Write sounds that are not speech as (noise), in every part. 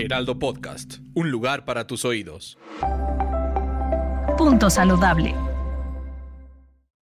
Heraldo Podcast, un lugar para tus oídos. Punto saludable.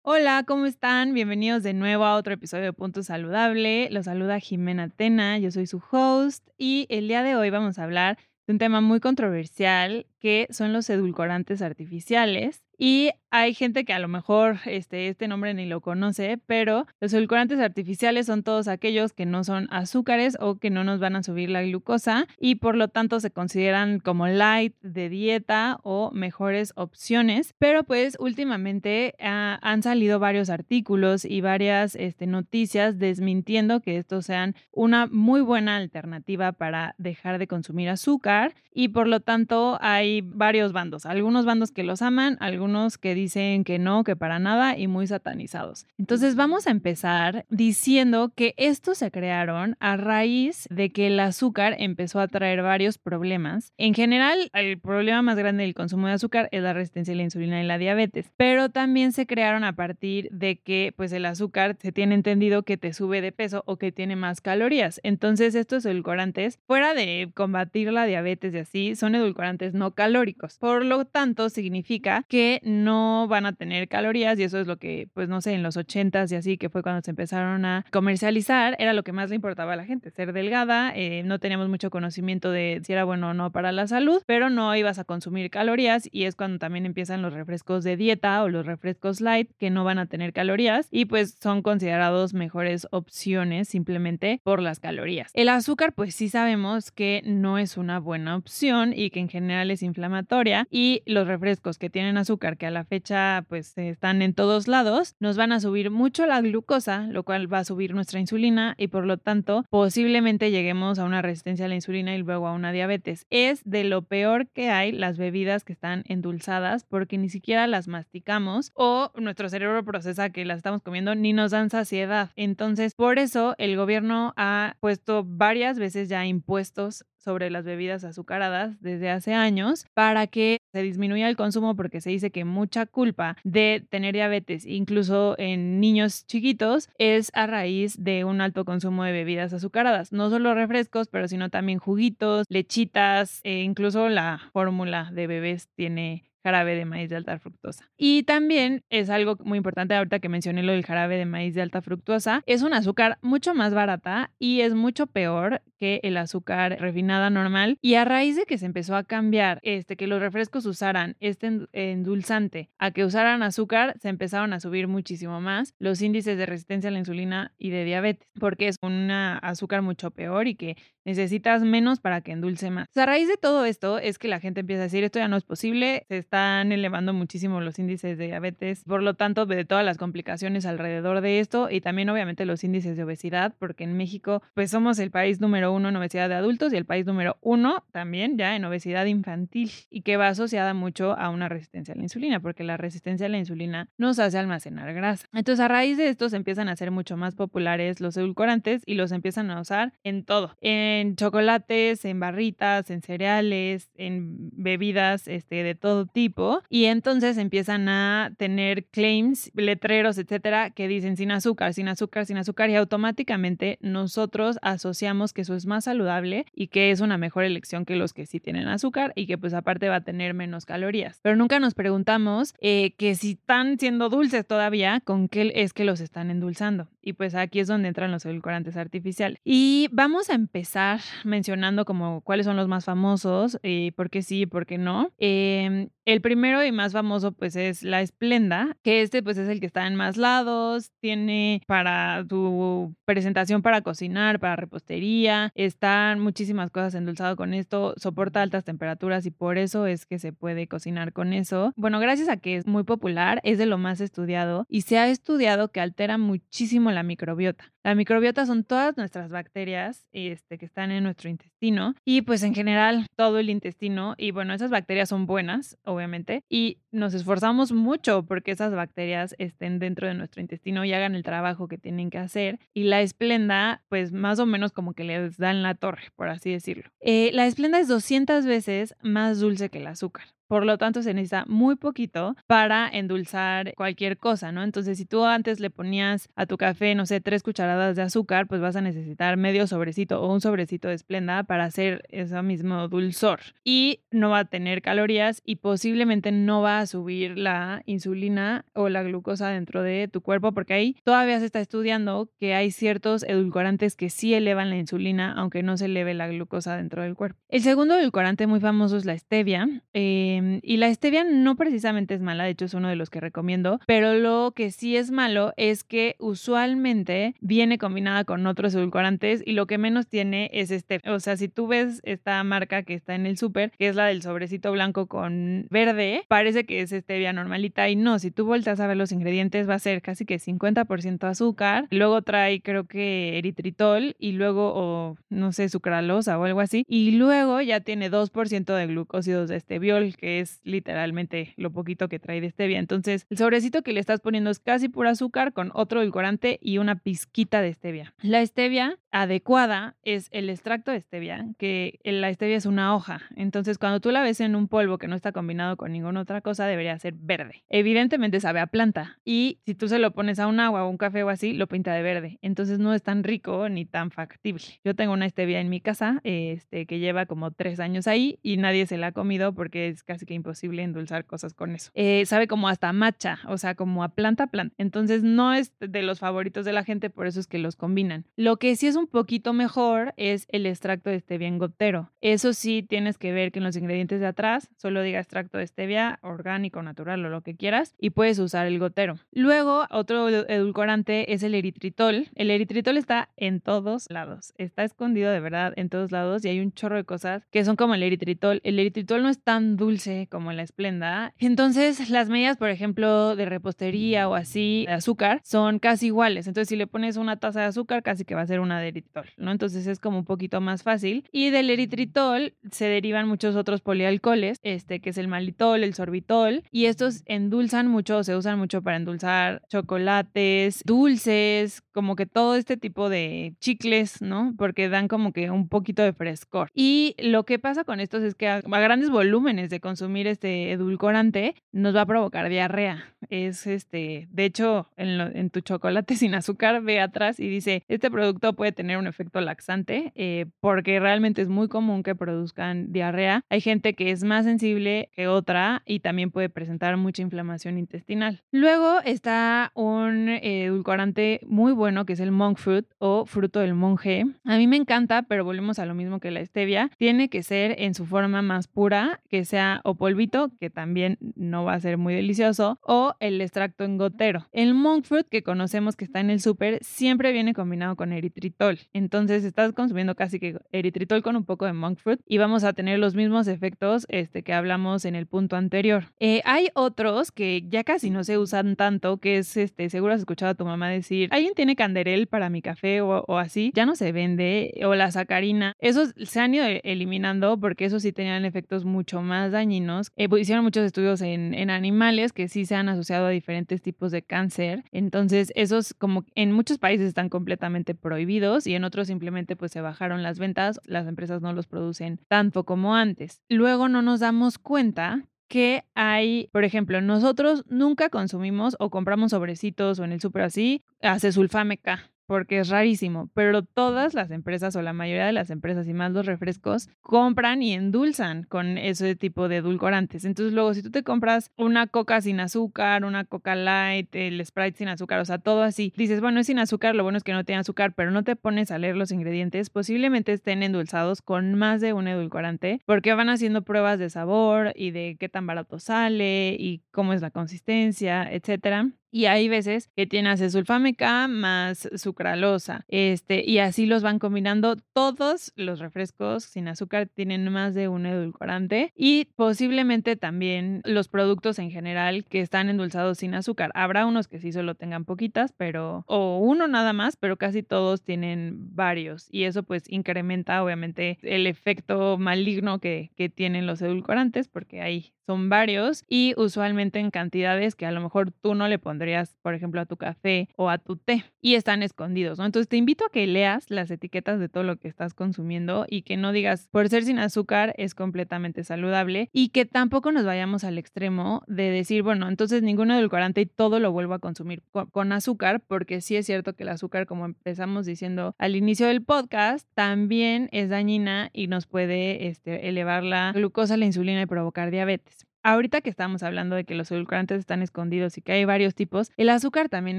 Hola, ¿cómo están? Bienvenidos de nuevo a otro episodio de Punto Saludable. Los saluda Jimena Tena, yo soy su host y el día de hoy vamos a hablar de un tema muy controversial que son los edulcorantes artificiales. Y hay gente que a lo mejor este, este nombre ni lo conoce, pero los edulcorantes artificiales son todos aquellos que no son azúcares o que no nos van a subir la glucosa y por lo tanto se consideran como light de dieta o mejores opciones. Pero pues últimamente ah, han salido varios artículos y varias este, noticias desmintiendo que estos sean una muy buena alternativa para dejar de consumir azúcar y por lo tanto hay varios bandos, algunos bandos que los aman, algunos que dicen que no, que para nada y muy satanizados. Entonces vamos a empezar diciendo que estos se crearon a raíz de que el azúcar empezó a traer varios problemas. En general, el problema más grande del consumo de azúcar es la resistencia a la insulina y la diabetes, pero también se crearon a partir de que pues el azúcar se tiene entendido que te sube de peso o que tiene más calorías. Entonces estos edulcorantes, fuera de combatir la diabetes y así, son edulcorantes no calóricos. Por lo tanto, significa que no van a tener calorías y eso es lo que, pues no sé, en los 80s y así, que fue cuando se empezaron a comercializar, era lo que más le importaba a la gente, ser delgada, eh, no teníamos mucho conocimiento de si era bueno o no para la salud, pero no ibas a consumir calorías y es cuando también empiezan los refrescos de dieta o los refrescos light que no van a tener calorías y pues son considerados mejores opciones simplemente por las calorías. El azúcar pues sí sabemos que no es una buena opción y que en general es inflamatoria y los refrescos que tienen azúcar que a la fecha pues están en todos lados, nos van a subir mucho la glucosa, lo cual va a subir nuestra insulina y por lo tanto posiblemente lleguemos a una resistencia a la insulina y luego a una diabetes. Es de lo peor que hay las bebidas que están endulzadas porque ni siquiera las masticamos o nuestro cerebro procesa que las estamos comiendo ni nos dan saciedad. Entonces, por eso el gobierno ha puesto varias veces ya impuestos sobre las bebidas azucaradas desde hace años para que se disminuya el consumo porque se dice que mucha culpa de tener diabetes, incluso en niños chiquitos, es a raíz de un alto consumo de bebidas azucaradas. No solo refrescos, pero sino también juguitos, lechitas, e incluso la fórmula de bebés tiene jarabe de maíz de alta fructosa. Y también es algo muy importante ahorita que mencioné lo del jarabe de maíz de alta fructosa, es un azúcar mucho más barata y es mucho peor que el azúcar refinada normal y a raíz de que se empezó a cambiar este que los refrescos usaran este endulzante a que usaran azúcar, se empezaron a subir muchísimo más los índices de resistencia a la insulina y de diabetes, porque es un azúcar mucho peor y que necesitas menos para que endulce más. a raíz de todo esto es que la gente empieza a decir esto ya no es posible, se están elevando muchísimo los índices de diabetes, por lo tanto de todas las complicaciones alrededor de esto y también obviamente los índices de obesidad, porque en México pues somos el país número uno en obesidad de adultos y el país número uno también ya en obesidad infantil y que va asociada mucho a una resistencia a la insulina, porque la resistencia a la insulina nos hace almacenar grasa. Entonces a raíz de esto se empiezan a hacer mucho más populares los edulcorantes y los empiezan a usar en todo, en chocolates, en barritas, en cereales, en bebidas este, de todo tipo y entonces empiezan a tener claims, letreros, etcétera, que dicen sin azúcar, sin azúcar, sin azúcar y automáticamente nosotros asociamos que eso es más saludable y que es una mejor elección que los que sí tienen azúcar y que pues aparte va a tener menos calorías. Pero nunca nos preguntamos eh, que si están siendo dulces todavía, ¿con qué es que los están endulzando? Y pues aquí es donde entran los edulcorantes artificiales. Y vamos a empezar mencionando como cuáles son los más famosos, y eh, por qué sí y por qué no. Eh, el primero y más famoso pues es la Esplenda, que este pues es el que está en más lados, tiene para tu presentación para cocinar, para repostería, están muchísimas cosas endulzado con esto, soporta altas temperaturas y por eso es que se puede cocinar con eso. Bueno, gracias a que es muy popular, es de lo más estudiado y se ha estudiado que altera muchísimo la microbiota. La microbiota son todas nuestras bacterias este, que están en nuestro intestino y pues en general todo el intestino y bueno, esas bacterias son buenas, obviamente, y nos esforzamos mucho porque esas bacterias estén dentro de nuestro intestino y hagan el trabajo que tienen que hacer y la esplenda pues más o menos como que les dan la torre, por así decirlo. Eh, la esplenda es 200 veces más dulce que el azúcar. Por lo tanto, se necesita muy poquito para endulzar cualquier cosa, ¿no? Entonces, si tú antes le ponías a tu café, no sé, tres cucharadas de azúcar, pues vas a necesitar medio sobrecito o un sobrecito de esplenda para hacer ese mismo dulzor. Y no va a tener calorías y posiblemente no va a subir la insulina o la glucosa dentro de tu cuerpo, porque ahí todavía se está estudiando que hay ciertos edulcorantes que sí elevan la insulina, aunque no se eleve la glucosa dentro del cuerpo. El segundo edulcorante muy famoso es la stevia. Eh, Em, y la stevia no precisamente es mala, de hecho es uno de los que recomiendo, pero lo que sí es malo es que usualmente viene combinada con otros edulcorantes y lo que menos tiene es este. O sea, si tú ves esta marca que está en el súper, que es la del sobrecito blanco con verde, parece que es stevia normalita y no, si tú vueltas a ver los ingredientes va a ser casi que 50% azúcar, luego trae creo que eritritol y luego, o no sé, sucralosa o algo así, y luego ya tiene 2% de glucósidos de esteviol, que es literalmente lo poquito que trae de stevia. Entonces, el sobrecito que le estás poniendo es casi puro azúcar con otro edulcorante y una pizquita de stevia. La stevia adecuada es el extracto de stevia, que la stevia es una hoja. Entonces, cuando tú la ves en un polvo que no está combinado con ninguna otra cosa, debería ser verde. Evidentemente sabe a planta y si tú se lo pones a un agua o un café o así, lo pinta de verde. Entonces, no es tan rico ni tan factible. Yo tengo una stevia en mi casa este, que lleva como tres años ahí y nadie se la ha comido porque es casi que imposible endulzar cosas con eso. Eh, sabe como hasta matcha, o sea, como a planta a planta. Entonces, no es de los favoritos de la gente, por eso es que los combinan. Lo que sí es un poquito mejor es el extracto de stevia en gotero. Eso sí, tienes que ver que en los ingredientes de atrás solo diga extracto de stevia, orgánico, natural o lo que quieras, y puedes usar el gotero. Luego, otro edulcorante es el eritritol. El eritritol está en todos lados, está escondido de verdad en todos lados y hay un chorro de cosas que son como el eritritol. El eritritol no es tan dulce como la esplenda. Entonces, las medidas, por ejemplo, de repostería o así, de azúcar, son casi iguales. Entonces, si le pones una taza de azúcar, casi que va a ser una de eritritol, ¿no? Entonces es como un poquito más fácil. Y del eritritol se derivan muchos otros polialcoholes, este que es el malitol, el sorbitol, y estos endulzan mucho, se usan mucho para endulzar chocolates, dulces, como que todo este tipo de chicles, ¿no? Porque dan como que un poquito de frescor. Y lo que pasa con estos es que a, grandes volúmenes de consumir este edulcorante nos va a provocar diarrea. Es este, de hecho, en, tu chocolate (laughs) sin azúcar ve atrás y dice, este producto puede tener un efecto laxante eh, porque realmente es muy común que produzcan diarrea. Hay gente que es más sensible que otra y también puede presentar mucha inflamación intestinal. Luego está un edulcorante muy bueno que es el monk fruit o fruto del monje. A mí me encanta, pero volvemos a lo mismo que la stevia. Tiene que ser en su forma más pura, que sea o polvito, que también no va a ser muy delicioso, o el extracto en gotero. El monk fruit que conocemos que está en el súper siempre viene combinado con eritritol. Entonces estás consumiendo casi que eritritol con un poco de monk fruit y vamos a tener los mismos efectos este, que hablamos en el punto anterior. Eh, hay otros que ya casi no se usan tanto, que es, este, seguro has escuchado a tu mamá decir, alguien tiene canderel para mi café o, así, ya no se vende, o la sacarina. Esos se han ido e, eliminando porque esos sí tenían efectos mucho más dañinos. Eh, pues, hicieron muchos estudios en, animales que sí se han asociado a diferentes tipos de cáncer. Entonces, esos como en muchos países están completamente prohibidos y en otros simplemente pues se bajaron las ventas, las empresas no los producen tanto como antes. Luego no nos damos cuenta que hay, por ejemplo, nosotros nunca consumimos o compramos sobrecitos o en el súper así, sulfame K porque es rarísimo, pero todas las empresas o la mayoría de las empresas y más los refrescos compran y endulzan con ese tipo de edulcorantes. Entonces luego si tú te compras una coca sin azúcar, una coca light, el sprite sin azúcar, o sea, todo así, dices, bueno, es sin azúcar, lo bueno es que no tiene azúcar, pero no te pones a leer los ingredientes, posiblemente estén endulzados con más de un edulcorante, porque van haciendo pruebas de sabor y de qué tan barato sale y cómo es la consistencia, etcétera. Y hay veces que tiene acesulfame más sucralosa, este, y así los van combinando. Todos los refrescos sin azúcar tienen más de un edulcorante y posiblemente también los productos en general que están endulzados sin azúcar. Habrá unos que sí solo tengan poquitas, pero, o uno nada más, pero casi todos tienen varios y eso pues incrementa obviamente el efecto maligno que, que tienen los edulcorantes porque ahí son varios y usualmente en cantidades que a lo mejor tú no le pondrías, por ejemplo, a tu café o a tu té y están escondidos, ¿no? Entonces te invito a que leas las etiquetas de todo lo que estás consumiendo y que no digas, por ser sin azúcar es completamente saludable y que tampoco nos vayamos al extremo de decir, bueno, entonces ningún edulcorante y todo lo vuelvo a consumir con, azúcar, porque sí es cierto que el azúcar, como empezamos diciendo al inicio del podcast, también es dañina y nos puede este, elevar la glucosa, la insulina y provocar diabetes. Ahorita que estamos hablando de que los edulcorantes están escondidos y que hay varios tipos, el azúcar también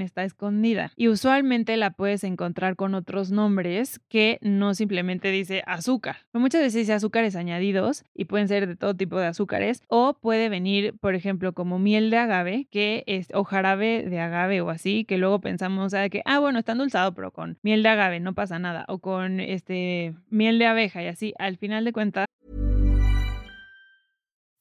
está escondida y usualmente la puedes encontrar con otros nombres que no simplemente dice azúcar. Muchas veces dice azúcares añadidos y pueden ser de todo tipo de azúcares o puede venir, por ejemplo, como miel de agave, que es o jarabe de agave o así, que luego pensamos ah, que ah bueno, está endulzado, pero con miel de agave no pasa nada o con este miel de abeja y así, al final de cuentas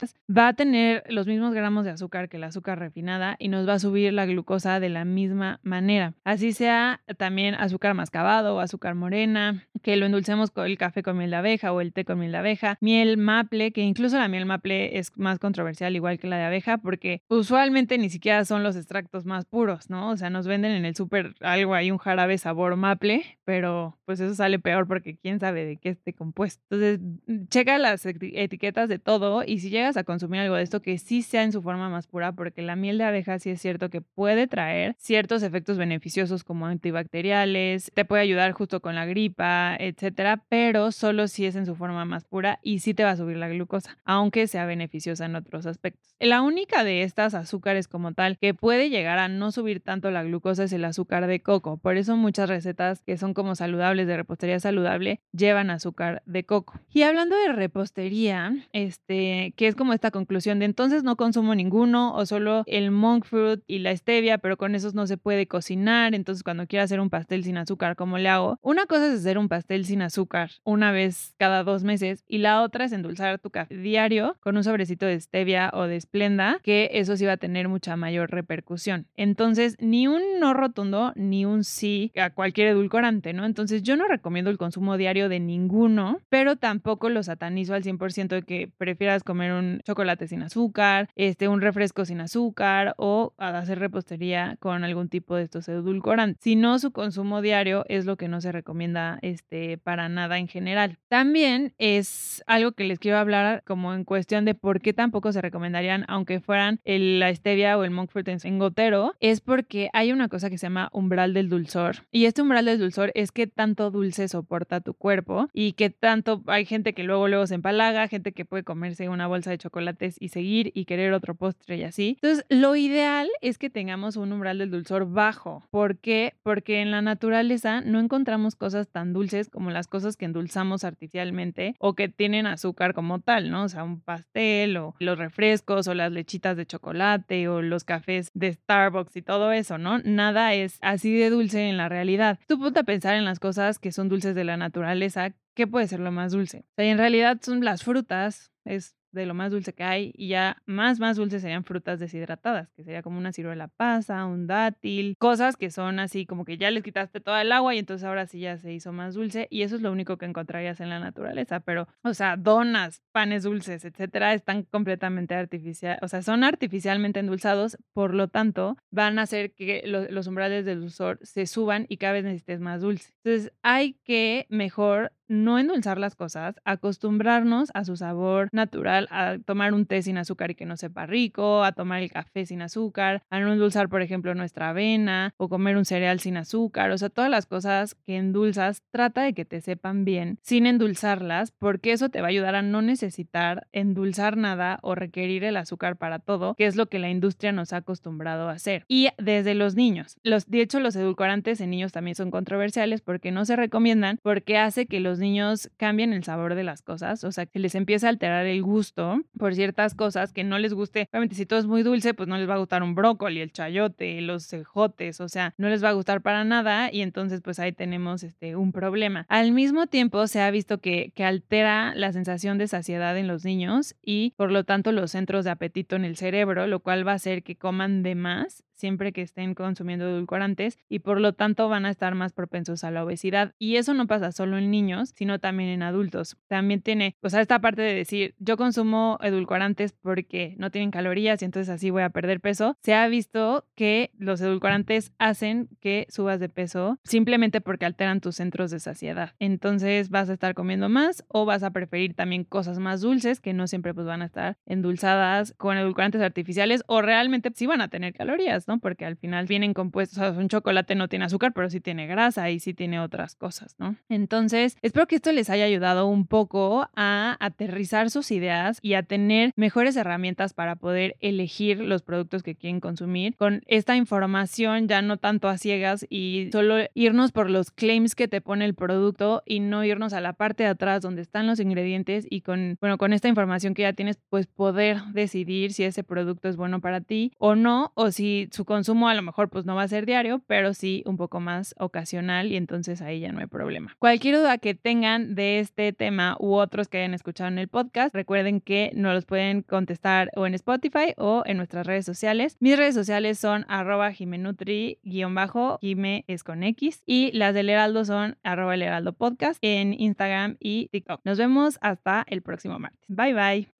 this va a tener los mismos gramos de azúcar que el azúcar refinada y nos va a subir la glucosa de la misma manera. Así sea también azúcar mascabado o azúcar morena, que lo endulcemos con el café con miel de abeja o el té con miel de abeja, miel maple, que incluso la miel maple es más controversial igual que la de abeja porque usualmente ni siquiera son los extractos más puros, ¿no? O sea, nos venden en el súper algo ahí un jarabe sabor maple, pero pues eso sale peor porque quién sabe de qué esté compuesto. Entonces, checa las etiquetas de todo y si llegas a algo de esto que sí sea en su forma más pura, porque la miel de abeja sí es cierto que puede traer ciertos efectos beneficiosos como antibacteriales, te puede ayudar justo con la gripa, etcétera, pero solo si es en su forma más pura y sí te va a subir la glucosa, aunque sea beneficiosa en otros aspectos. La única de estas azúcares como tal que puede llegar a no subir tanto la glucosa es el azúcar de coco. Por eso muchas recetas que son como saludables de repostería saludable llevan azúcar de coco. Y hablando de repostería, este, que es como esta conclusión de entonces no consumo ninguno o solo el monk fruit y la stevia, pero con esos no se puede cocinar, entonces cuando quiero hacer un pastel sin azúcar, ¿cómo le hago? Una cosa es hacer un pastel sin azúcar una vez cada dos meses y la otra es endulzar tu café diario con un sobrecito de stevia o de esplenda, que eso sí va a tener mucha mayor repercusión. Entonces, ni un no rotundo ni un sí a cualquier edulcorante, ¿no? Entonces, yo no recomiendo el consumo diario de ninguno, pero tampoco lo satanizo al 100% de que prefieras comer un chocolate sin azúcar, este, un refresco sin azúcar o hacer repostería con algún tipo de estos edulcorantes. Si no, su consumo diario es lo que no se recomienda este, para nada en general. También es algo que les quiero hablar como en cuestión de por qué tampoco se recomendarían, aunque fueran el, la stevia o el monk fruit en gotero, es porque hay una cosa que se llama umbral del dulzor. Y este umbral del dulzor es que tanto dulce soporta tu cuerpo y que tanto hay gente que luego luego se empalaga, gente que puede comerse una bolsa de y seguir y querer otro postre y así. Entonces, lo ideal es que tengamos un umbral del dulzor bajo. ¿Por qué? Porque en la naturaleza no encontramos cosas tan dulces como las cosas que endulzamos artificialmente o que tienen azúcar como tal, ¿no? O sea, un pastel o los refrescos o las lechitas de chocolate o los cafés de Starbucks y todo eso, ¿no? Nada es así de dulce en la realidad. Tú ponte a pensar en las cosas que son dulces de la naturaleza, ¿qué puede ser lo más dulce? O sea, en realidad son las frutas, es de lo más dulce que hay y ya más, más dulces serían frutas deshidratadas, que sería como una ciruela pasa, un dátil, cosas que son así como que ya les quitaste toda el agua y entonces ahora sí ya se hizo más dulce y eso es lo único que encontrarías en la naturaleza, pero, o sea, donas, panes dulces, etcétera, están completamente artificial, o sea, son artificialmente endulzados, por lo tanto, van a hacer que los umbrales del dulzor se suban y cada vez necesites más dulce. Entonces, hay que mejor no endulzar las cosas, acostumbrarnos a su sabor natural, a tomar un té sin azúcar y que no sepa rico, a tomar el café sin azúcar, a no endulzar, por ejemplo, nuestra avena o comer un cereal sin azúcar, o sea, todas las cosas que endulzas, trata de que te sepan bien sin endulzarlas, porque eso te va a ayudar a no necesitar endulzar nada o requerir el azúcar para todo, que es lo que la industria nos ha acostumbrado a hacer. Y desde los niños, los, de hecho, los edulcorantes en niños también son controversiales porque no se recomiendan, porque hace que los niños cambien el sabor de las cosas, o sea, que les empieza a alterar el gusto por ciertas cosas que no les guste. Obviamente, si todo es muy dulce, pues no les va a gustar un brócoli, el chayote, los cejotes, o sea, no les va a gustar para nada y entonces pues ahí tenemos este, un problema. Al mismo tiempo, se ha visto que, que altera la sensación de saciedad en los niños y por lo tanto los centros de apetito en el cerebro, lo cual va a hacer que coman de más siempre que estén consumiendo edulcorantes y por lo tanto van a estar más propensos a la obesidad. Y eso no pasa solo en niños, sino también en adultos. También tiene, o sea, esta parte de decir, yo consumo edulcorantes porque no tienen calorías y entonces así voy a perder peso. Se ha visto que los edulcorantes hacen que subas de peso simplemente porque alteran tus centros de saciedad. Entonces vas a estar comiendo más o vas a preferir también cosas más dulces que no siempre pues van a estar endulzadas con edulcorantes artificiales o realmente sí van a tener calorías, porque al final vienen compuestos, o sea, un chocolate no tiene azúcar, pero sí tiene grasa y sí tiene otras cosas, ¿no? Entonces, espero que esto les haya ayudado un poco a aterrizar sus ideas y a tener mejores herramientas para poder elegir los productos que quieren consumir con esta información ya no tanto a ciegas y solo irnos por los claims que te pone el producto y no irnos a la parte de atrás donde están los ingredientes y con, bueno, con esta información que ya tienes, pues poder decidir si ese producto es bueno para ti o no, o si su consumo a lo mejor pues no va a ser diario, pero sí un poco más ocasional y entonces ahí ya no hay problema. Cualquier duda que tengan de este tema u otros que hayan escuchado en el podcast, recuerden que nos los pueden contestar o en Spotify o en nuestras redes sociales. Mis redes sociales son arroba jimenutri bajo, jime es con X y las del Heraldo son el Heraldo Podcast en Instagram y TikTok. Nos vemos hasta el próximo martes. Bye bye.